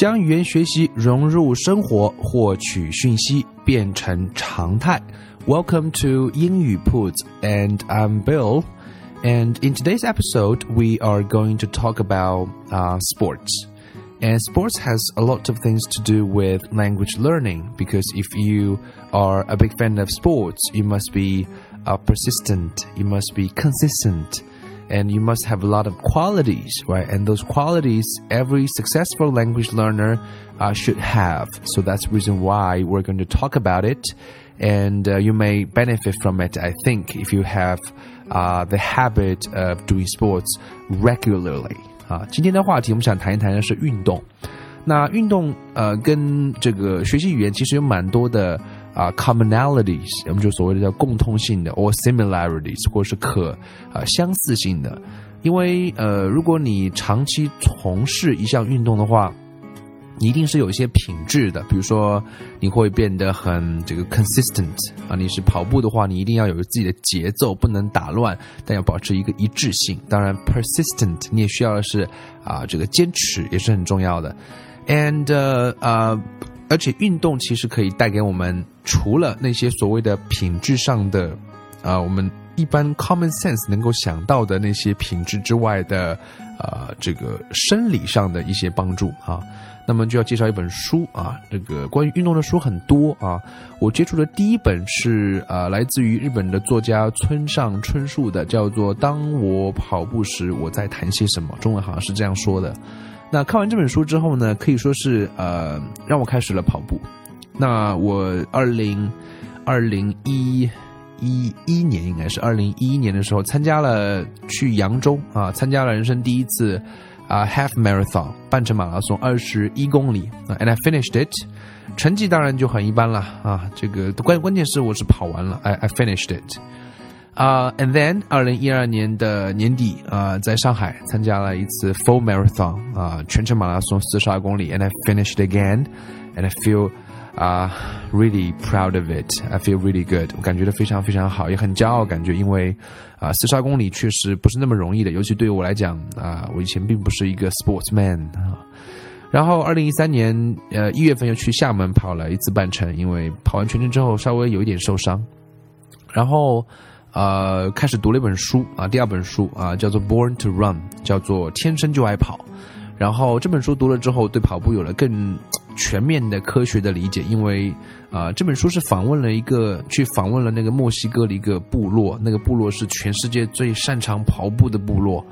将语言学习融入生活，获取讯息变成常态。Welcome to 英语 Put and I'm Bill. And in today's episode, we are going to talk about uh, sports. And sports has a lot of things to do with language learning because if you are a big fan of sports, you must be uh, persistent, you must be consistent, and you must have a lot of qualities, right? And those qualities every successful language learner uh, should have. So that's the reason why we're going to talk about it. And uh, you may benefit from it, I think, if you have uh, the habit of doing sports regularly. 啊，今天的话题我们想谈一谈的是运动。那运动呃跟这个学习语言其实有蛮多的 啊、commonalities，我们就所谓的叫共通性的，or similarities，或者是可啊、相似性的。因为呃，如果你长期从事一项运动的话，你一定是有一些品质的，比如说你会变得很这个 consistent 啊，你是跑步的话，你一定要有自己的节奏，不能打乱，但要保持一个一致性。当然，persistent 你也需要的是啊，这个坚持也是很重要的。And 呃、呃，而且运动其实可以带给我们除了那些所谓的品质上的啊、我们一般 common sense 能够想到的那些品质之外的呃，这个生理上的一些帮助啊。那么就要介绍一本书啊，这个关于运动的书很多啊。我接触的第一本是呃，来自于日本的作家村上春树的，叫做《当我跑步时我在谈些什么》，中文好像是这样说的。那看完这本书之后呢，可以说是呃，让我开始了跑步。那我二零二零一一一年应该是二零一一年的时候，参加了去扬州啊，参加了人生第一次啊、half marathon 半程马拉松，二十一公里啊，and I finished it。成绩当然就很一般了啊，这个关关键是我是跑完了，I I finished it。啊、a n d then 二零一二年的年底啊、在上海参加了一次 full marathon 啊、全程马拉松四十二公里，and I finished again，and I feel 啊、really proud of it. I feel really good. 我感觉到非常非常好，也很骄傲，感觉因为啊，四十二公里确实不是那么容易的，尤其对于我来讲啊、我以前并不是一个 sportsman 啊。然后，二零一三年呃一月份又去厦门跑了一次半程，因为跑完全程之后稍微有一点受伤，然后呃开始读了一本书啊，第二本书啊叫做《Born to Run》，叫做《天生就爱跑》。然后这本书读了之后，对跑步有了更全面的科学的理解，因为啊、这本书是访问了一个去访问了那个墨西哥的一个部落，那个部落是全世界最擅长跑步的部落。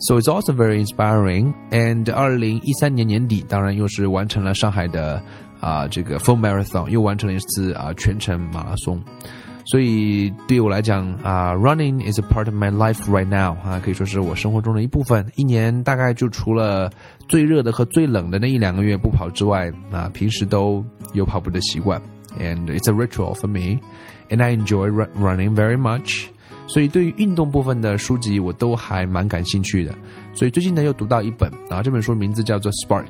So it's also very inspiring. And 二零一三年年底，当然又是完成了上海的啊、这个 full marathon，又完成了一次啊、全程马拉松。所以对于我来讲啊、r u n n i n g is a part of my life right now 啊，可以说是我生活中的一部分。一年大概就除了最热的和最冷的那一两个月不跑之外，啊，平时都有跑步的习惯。And it's a ritual for me, and I enjoy running very much. 所以对于运动部分的书籍，我都还蛮感兴趣的。所以最近呢，又读到一本啊，这本书名字叫做 Spark。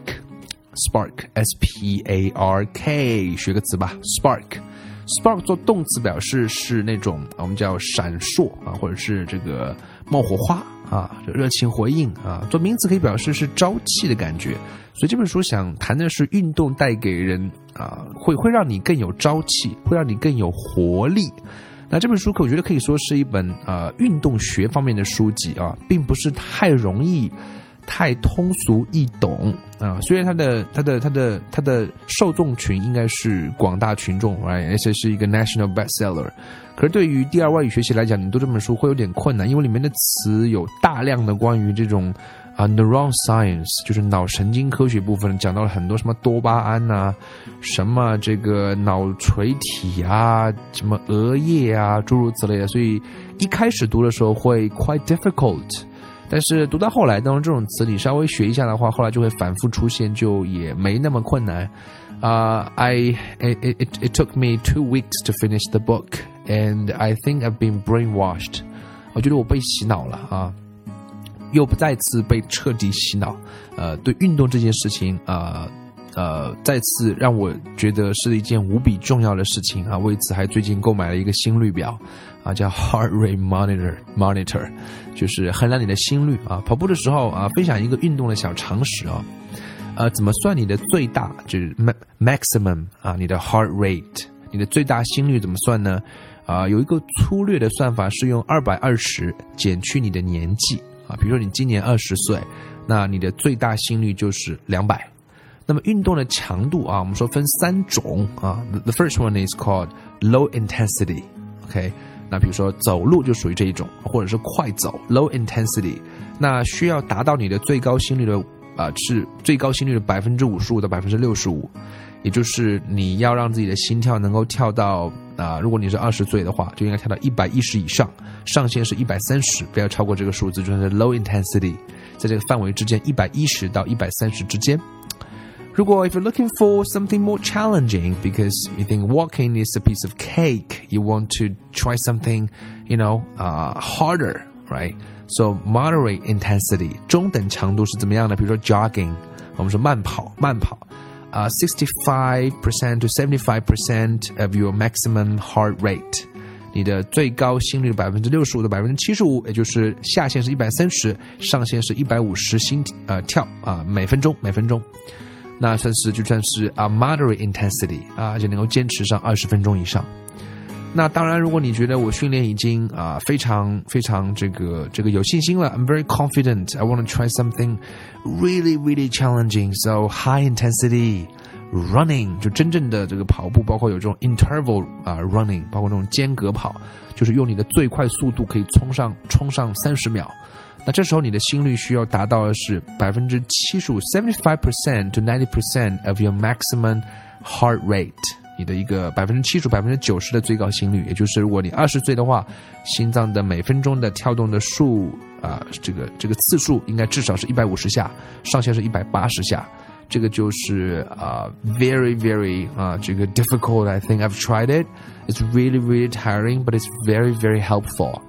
Spark S P A R K，学个词吧，Spark。Spark 做动词表示是那种我们叫闪烁啊，或者是这个冒火花啊，热情回应啊。做名词可以表示是朝气的感觉。所以这本书想谈的是运动带给人啊，会会让你更有朝气，会让你更有活力。那这本书可我觉得可以说是一本呃运动学方面的书籍啊，并不是太容易、太通俗易懂啊。虽然它的它的它的它的受众群应该是广大群众，right，而且是一个 national bestseller，可是对于第二外语学习来讲，你读这本书会有点困难，因为里面的词有大量的关于这种啊，neuron science 就是脑神经科学部分，讲到了很多什么多巴胺呐，什么这个脑垂体啊，什么额叶啊，诸如此类的。所以一开始读的时候会 quite difficult，但是读到后来，当这种词你稍微学一下的话，后来就会反复出现，就也没那么困难。啊，I it it it took me two weeks to finish the book，and I think I've been brainwashed。我觉得我被洗脑了啊。又不再次被彻底洗脑，呃，对运动这件事情啊，呃，再次让我觉得是一件无比重要的事情啊。为此还最近购买了一个心率表，啊，叫 Heart Rate Monitor Monitor，就是衡量你的心率啊。跑步的时候啊，分享一个运动的小常识啊，呃，怎么算你的最大就是 maximum 啊，你的 heart rate，你的最大心率怎么算呢？啊，有一个粗略的算法是用二百二十减去你的年纪。啊，比如说你今年二十岁，那你的最大心率就是两百。那么运动的强度啊，我们说分三种啊。The first one is called low intensity。OK，那比如说走路就属于这一种，或者是快走 low intensity。那需要达到你的最高心率的啊，是最高心率的百分之五十五到百分之六十五。也就是你要让自己的心跳能够跳到啊，如果你是二十岁的话，就应该跳到一百一十以上，上限是一百三十，不要超过这个数字，就是 low intensity，在这个范围之间，一百一十到一百三十之间。如果 if you're looking for something more challenging because you think walking is a piece of cake, you want to try something, you know, uh, harder, right? So moderate intensity，中等强度是怎么样的？比如说 jogging，我们说慢跑，慢跑。uh, 65% to 75% of your maximum heart rate，你的最高心率百分之六十五到百分之七十五，也就是下限是一百三十，上限是一百五十心呃跳啊每分钟每分钟， 那算是就算是啊 moderate intensity 啊，就能够坚持上二十分钟以上。那当然，如果你觉得我训练已经啊非常非常这个这个有信心了，I'm very confident. I want to try something really really challenging. So high intensity running 就真正的这个跑步，包括有这种 interval 啊 running，包括这种间隔跑，就是用你的最快速度可以冲上冲上三十秒。那这时候你的心率需要达到的是百分之七十五，seventy five percent to ninety percent of your maximum heart rate。你的一个百分之七十、百分之九十的最高心率，也就是如果你二十岁的话，心脏的每分钟的跳动的数啊，这个这个次数应该至少是一百五十下，上限是一百八十下，这个就是啊，very very 啊，这个 difficult。I think I've tried it. It's really really tiring, but it's very very helpful.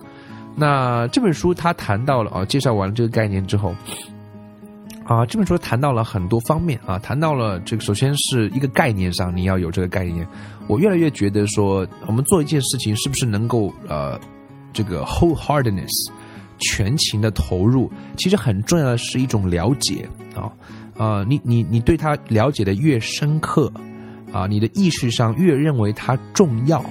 那这本书它谈到了啊，介绍完了这个概念之后。啊，这本书谈到了很多方面啊，谈到了这个，首先是一个概念上，你要有这个概念。我越来越觉得说，我们做一件事情是不是能够呃，这个 wholeheartedness 全情的投入，其实很重要的是一种了解啊啊，你你你对他了解的越深刻啊，你的意识上越认为它重要，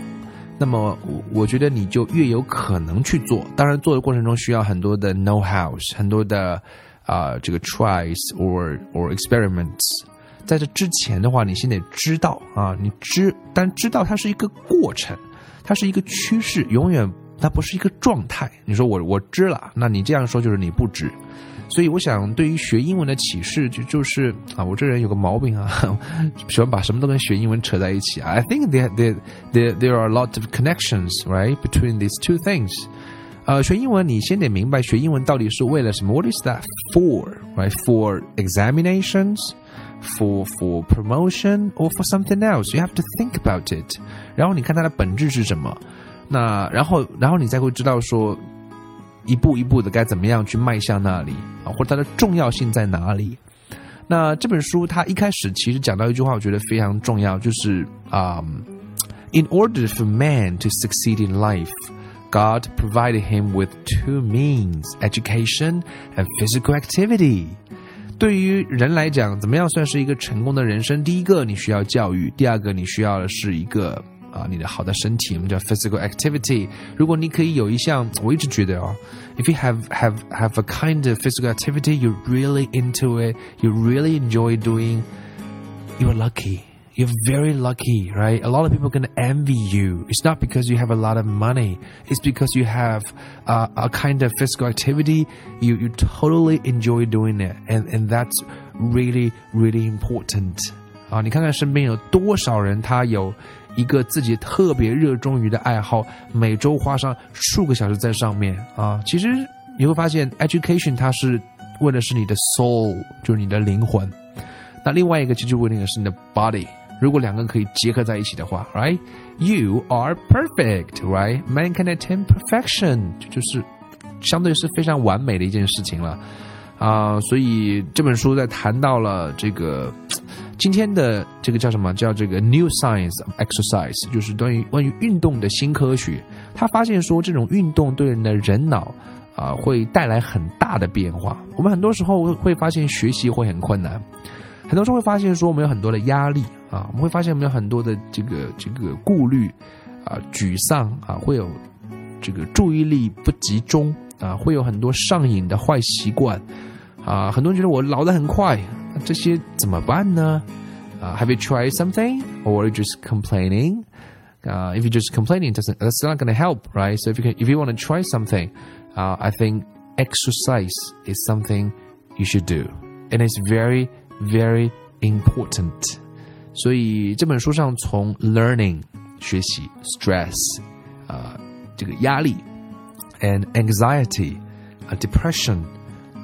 那么我我觉得你就越有可能去做。当然，做的过程中需要很多的 know hows，很多的。啊，这个 tries or or experiments，在这之前的话，你先得知道啊，你知，但知道它是一个过程，它是一个趋势，永远它不是一个状态。你说我我知了，那你这样说就是你不知。所以我想，对于学英文的启示，就就是啊，我这人有个毛病啊，喜欢把什么都跟学英文扯在一起。I think there there there there are a lot of connections right between these two things. 呃，学英文你先得明白学英文到底是为了什么。What is that for? Right? For examinations, for for promotion, or for something else? You have to think about it. 然后你看它的本质是什么？那然后然后你才会知道说， 一步一步的该怎么样去迈向那里啊，或者它的重要性在哪里？那这本书它一开始其实讲到一句话，我觉得非常重要，就是啊、，In order for man to succeed in life. God provided him with two means: education and physical activity. 对于人来讲，怎么样算是一个成功的人生？第一个，你需要教育；第二个，你需要的是一个啊，你的好的身体，我们叫 physical activity。如果你可以有一项，我一直觉得哦，if you have have have a kind of physical activity, you're really into it, you really enjoy doing, you're lucky. You're very lucky, right? A lot of people can envy you. It's not because you have a lot of money. It's because you have uh, a kind of physical activity. You you totally enjoy doing it, and and that's really really important. 啊，你看看身边有多少人，他有 一个自己特别热衷于的爱好，每周花上数个小时在上面啊。其实你会发现，education 它是为的是你的 soul，就是你的灵魂。那另外一个其实为的是你的 body。如果两个可以结合在一起的话，right？You are perfect，right？Man can attain perfection，就是相对是非常完美的一件事情了啊。所以这本书在谈到了这个今天的这个叫什么？叫这个 New Science Exercise，就是关于关于运动的新科学。他发现说，这种运动对人的人脑啊会带来很大的变化。我们很多时候会发现学习会很困难。很多时候会发现说我们有很多的压力啊，我们会发现我们有很多的这个这个顾虑啊，沮丧啊，会有这个注意力不集中啊，会有很多上瘾的坏习惯啊。很多人觉得我老得很快，这些怎么办呢？啊，Have you tried something or just complaining? 啊，If you just complaining, doesn't that's not going to help, right? So if you can, if you want to try something, uh, I think exercise is something you should do, and it's very very important。所以这本书上从 learning 学习 stress 啊、呃、这个压力 and anxiety 啊、呃、depression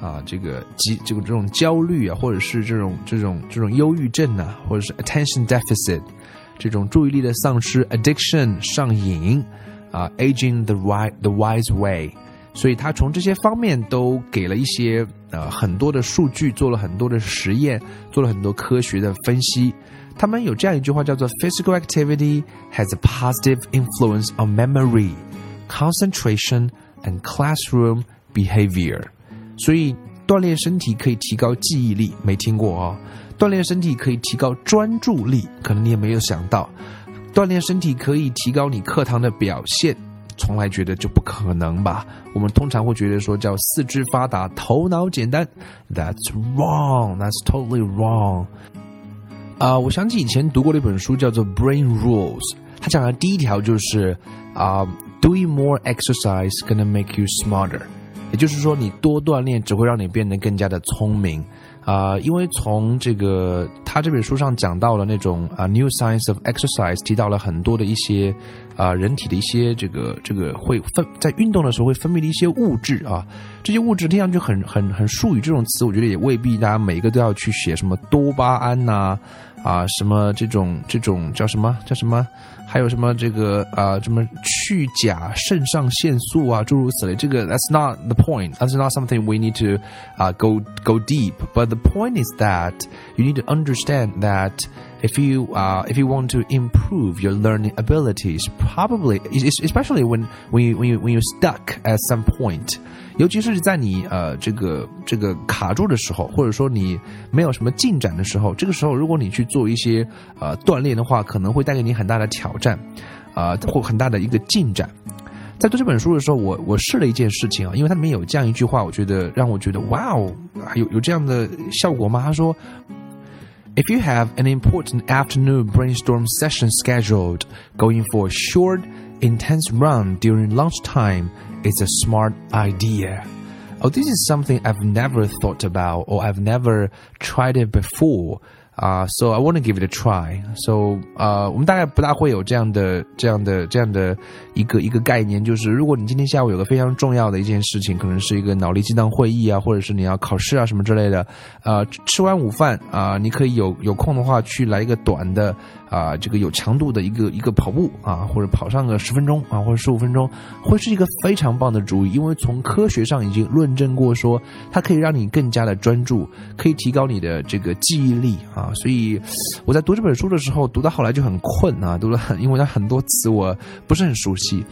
啊这个急这个这种焦虑啊，或者是这种这种这种忧郁症啊，或者是 attention deficit 这种注意力的丧失 addiction 上瘾啊 aging the right the wise way。所以他从这些方面都给了一些呃很多的数据，做了很多的实验，做了很多科学的分析。他们有这样一句话叫做 “Physical activity has a positive influence on memory, concentration, and classroom behavior。”所以锻炼身体可以提高记忆力，没听过哦。锻炼身体可以提高专注力，可能你也没有想到。锻炼身体可以提高你课堂的表现。从来觉得就不可能吧？我们通常会觉得说叫四肢发达，头脑简单。That's wrong. That's totally wrong. 啊，我想起以前读过的一本书叫做《Brain Rules》，它讲的第一条就是啊，Doing more exercise gonna make you smarter。也就是说，你多锻炼只会让你变得更加的聪明。啊，因为从这个他这本书上讲到了那种啊，New Science of Exercise 提到了很多的一些啊，人体的一些这个这个会分在运动的时候会分泌的一些物质啊，这些物质听上去很很很术语这种词，我觉得也未必大家每一个都要去写什么多巴胺呐啊，什么这种这种叫什么叫什么，还有什么这个啊什么去甲肾上腺素啊，诸如此类，这个 That's not the point. That's not something we need to 啊 go go deep. But the point is that you need to understand that If you uh, if you want to improve your learning abilities, probably especially when when you when you when you stuck at some point，尤其是在你呃这个这个卡住的时候，或者说你没有什么进展的时候，这个时候如果你去做一些呃锻炼的话，可能会带给你很大的挑战，啊、或很大的一个进展。在读这本书的时候，我我试了一件事情啊，因为它里面有这样一句话，我觉得让我觉得哇哦，有有这样的效果吗？他说，If you have an important afternoon brainstorm session scheduled, going for a short, intense run during lunchtime is a smart idea. Oh, this is something I've never thought about or I've never tried it before. 啊、，so I wanna give it a try. So 啊、我们大概不大会有这样的、这样的、这样的一个一个概念，就是如果你今天下午有个非常重要的一件事情，可能是一个脑力激荡会议啊，或者是你要考试啊什么之类的，呃，吃完午饭啊、你可以有有空的话去来一个短的啊、这个有强度的一个一个跑步啊，或者跑上个十分钟啊，或者十五分钟，会是一个非常棒的主意，因为从科学上已经论证过说，它可以让你更加的专注，可以提高你的这个记忆力啊。所以我在读这本书的时候，读到后来就很困啊，读了很，因为它很多词我不是很熟悉，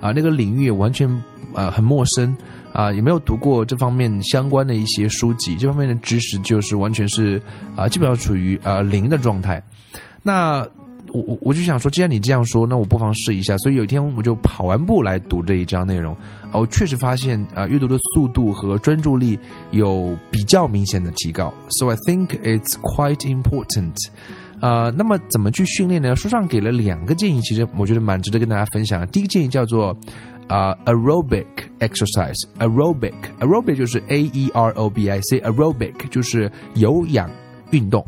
啊，那个领域完全啊很陌生啊，也没有读过这方面相关的一些书籍，这方面的知识就是完全是啊，基本上处于啊零的状态。那我我我就想说，既然你这样说，那我不妨试一下。所以有一天我就跑完步来读这一章内容，啊，我确实发现啊，阅读的速度和专注力有比较明显的提高。So I think it's quite important. 呃，那么怎么去训练呢？书上给了两个建议，其实我觉得蛮值得跟大家分享。第一个建议叫做啊、aerobic exercise。aerobic aerobic 就是 a e r o b i c aerobic 就是有氧运动。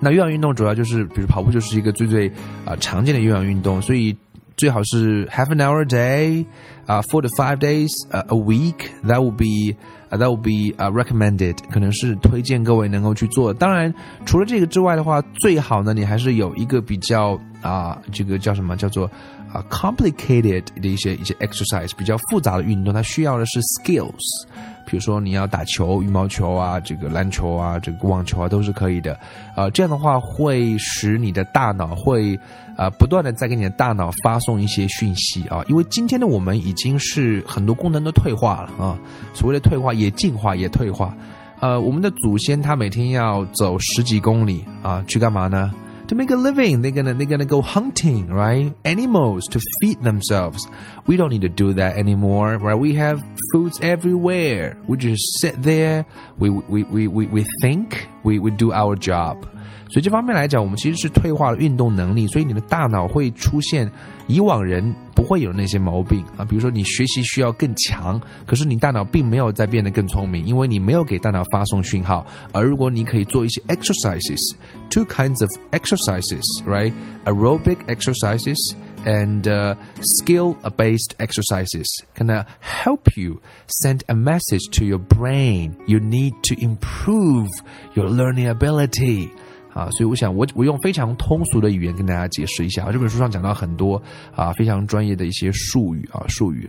那有氧运动主要就是，比如跑步就是一个最最啊常见的有氧运动，所以最好是 half an hour a day，啊 four to five days，呃 a week，that would be，that would be，啊 recommended，可能是推荐各位能够去做。当然，除了这个之外的话，最好呢你还是有一个比较啊这个叫什么叫做啊 complicated 的一些一些 exercise，比较复杂的运动，它需要的是 skills。比如说你要打球、羽毛球啊，这个篮球啊，这个网球啊，都是可以的。呃，这样的话会使你的大脑会呃不断的在给你的大脑发送一些讯息啊，因为今天的我们已经是很多功能都退化了啊，所谓的退化也进化也退化。呃，我们的祖先他每天要走十几公里啊，去干嘛呢？to make a living. They're gonna they're gonna go hunting, right? Animals to feed themselves. We don't need to do that anymore, right? We have foods everywhere. We just sit there. We we we we we think. We we do our job. 所以这方面来讲，我们其实是退化了运动能力，所以你的大脑会出现以往人不会有那些毛病啊，比如说你学习需要更强，可是你大脑并没有在变得更聪明，因为你没有给大脑发送讯号。而如果你可以做一些 exercises，two kinds of exercises，right？aerobic exercises and uh, skill-based exercises can uh, help you send a message to your brain. You need to improve your learning ability. 啊，所以我想我我用非常通俗的语言跟大家解释一下啊。这本书上讲到很多啊非常专业的一些术语啊术语。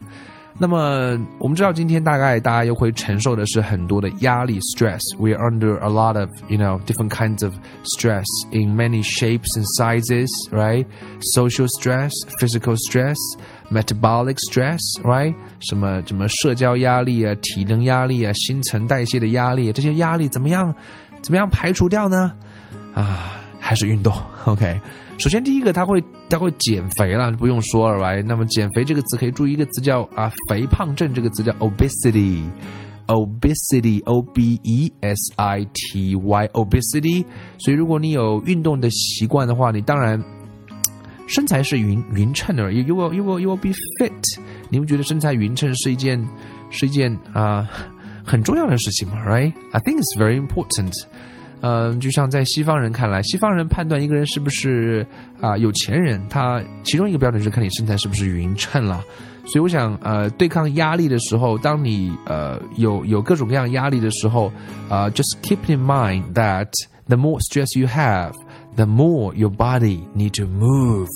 那么我们知道今天大概大家又会承受的是很多的压力 stress。We are under a lot of you know different kinds of stress in many shapes and sizes, right? Social stress, physical stress, metabolic stress, right? 什么什么社交压力啊、体能压力啊、新陈代谢的压力，这些压力怎么样怎么样排除掉呢？啊，还是运动，OK。首先，第一个，他会他会减肥了，不用说了吧？那么，减肥这个词可以注意一个词叫啊，肥胖症这个词叫 obesity，obesity，o b e s i t y，obesity。所以，如果你有运动的习惯的话，你当然身材是匀匀称的。You will you will you will be fit。你们觉得身材匀称是一件是一件啊很重要的事情吗？Right，I think it's very important。嗯，就像在西方人看来，西方人判断一个人是不是啊、有钱人，他其中一个标准是看你身材是不是匀称了。所以我想，呃，对抗压力的时候，当你呃有有各种各样压力的时候，啊、j u s t keep in mind that the more stress you have, the more your body need to move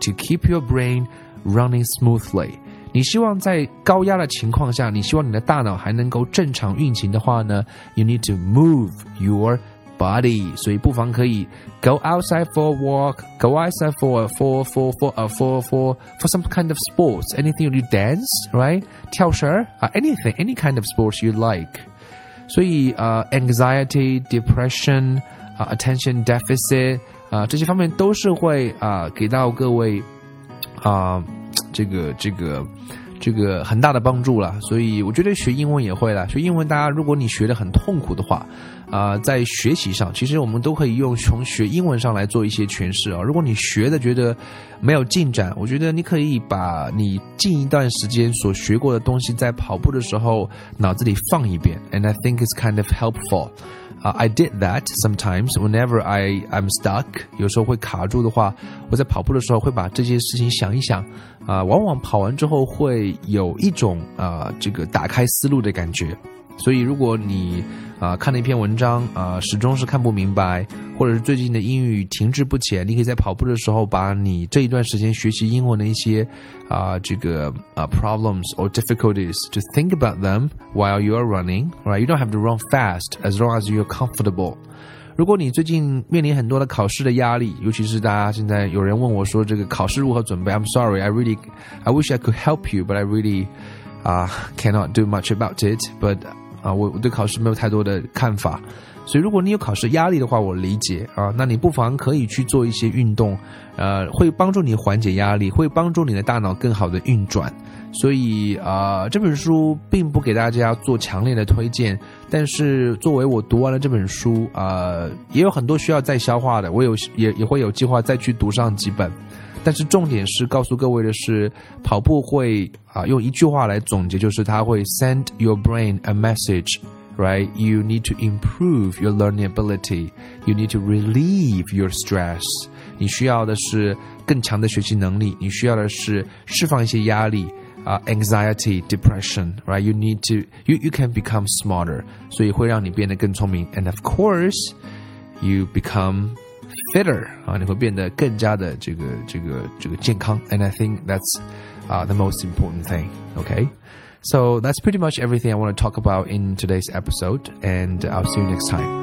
to keep your brain running smoothly. 你希望在高压的情况下，你希望你的大脑还能够正常运行的话呢，you need to move your body，所以不妨可以 go outside for a walk，go outside for for for for uh, for for for some kind of sports. Anything you do dance, right? 跳绳啊、uh,，anything, any kind of sports you like. 所以呃、uh,，anxiety, depression 啊、uh, attention deficit 啊、uh, 这些方面都是会啊、uh, 给到各位啊、uh, 这个这个。 这个很大的帮助了，所以我觉得学英文也会了。学英文，大家如果你学的很痛苦的话，啊、在学习上，其实我们都可以用从学英文上来做一些诠释啊。如果你学的觉得没有进展，我觉得你可以把你近一段时间所学过的东西，在跑步的时候脑子里放一遍，and I think it's kind of helpful. Uh, I did that sometimes whenever I I'm stuck，有时候会卡住的话，我在跑步的时候会把这些事情想一想，啊、往往跑完之后会有一种啊、这个打开思路的感觉。所以如果你啊、呃、看了一篇文章啊、呃、始终是看不明白，或者是最近的英语停滞不前，你可以在跑步的时候把你这一段时间学习英文的一些啊、呃、这个啊、呃、problems or difficulties to think about them while you are running, right? You don't have to run fast as long as you're comfortable. 如果你最近面临很多的考试的压力，尤其是大家现在有人问我说这个考试如何准备，I'm sorry, I really, I wish I could help you, but I really, 啊、uh, cannot do much about it. But 啊，我我对考试没有太多的看法，所以如果你有考试压力的话，我理解啊，那你不妨可以去做一些运动，呃，会帮助你缓解压力，会帮助你的大脑更好的运转。所以啊，这本书并不给大家做强烈的推荐，但是作为我读完了这本书啊，也有很多需要再消化的，我有也也会有计划再去读上几本。但是重点是告诉各位的是，跑步会啊，用一句话来总结，就是它会 send your brain a message。right? You need to improve your learning ability. You need to relieve your stress. 你需要的是更强的学习能力，你需要的是释放一些压力啊、uh,，anxiety, depression, right? You need to you you can become smarter，所以会让你变得更聪明。And of course, you become fitter 啊，你会变得更加的这个这个这个健康。And I think that's uh, the most important thing. Okay. So that's pretty much everything I want to talk about in today's episode, and I'll see you next time.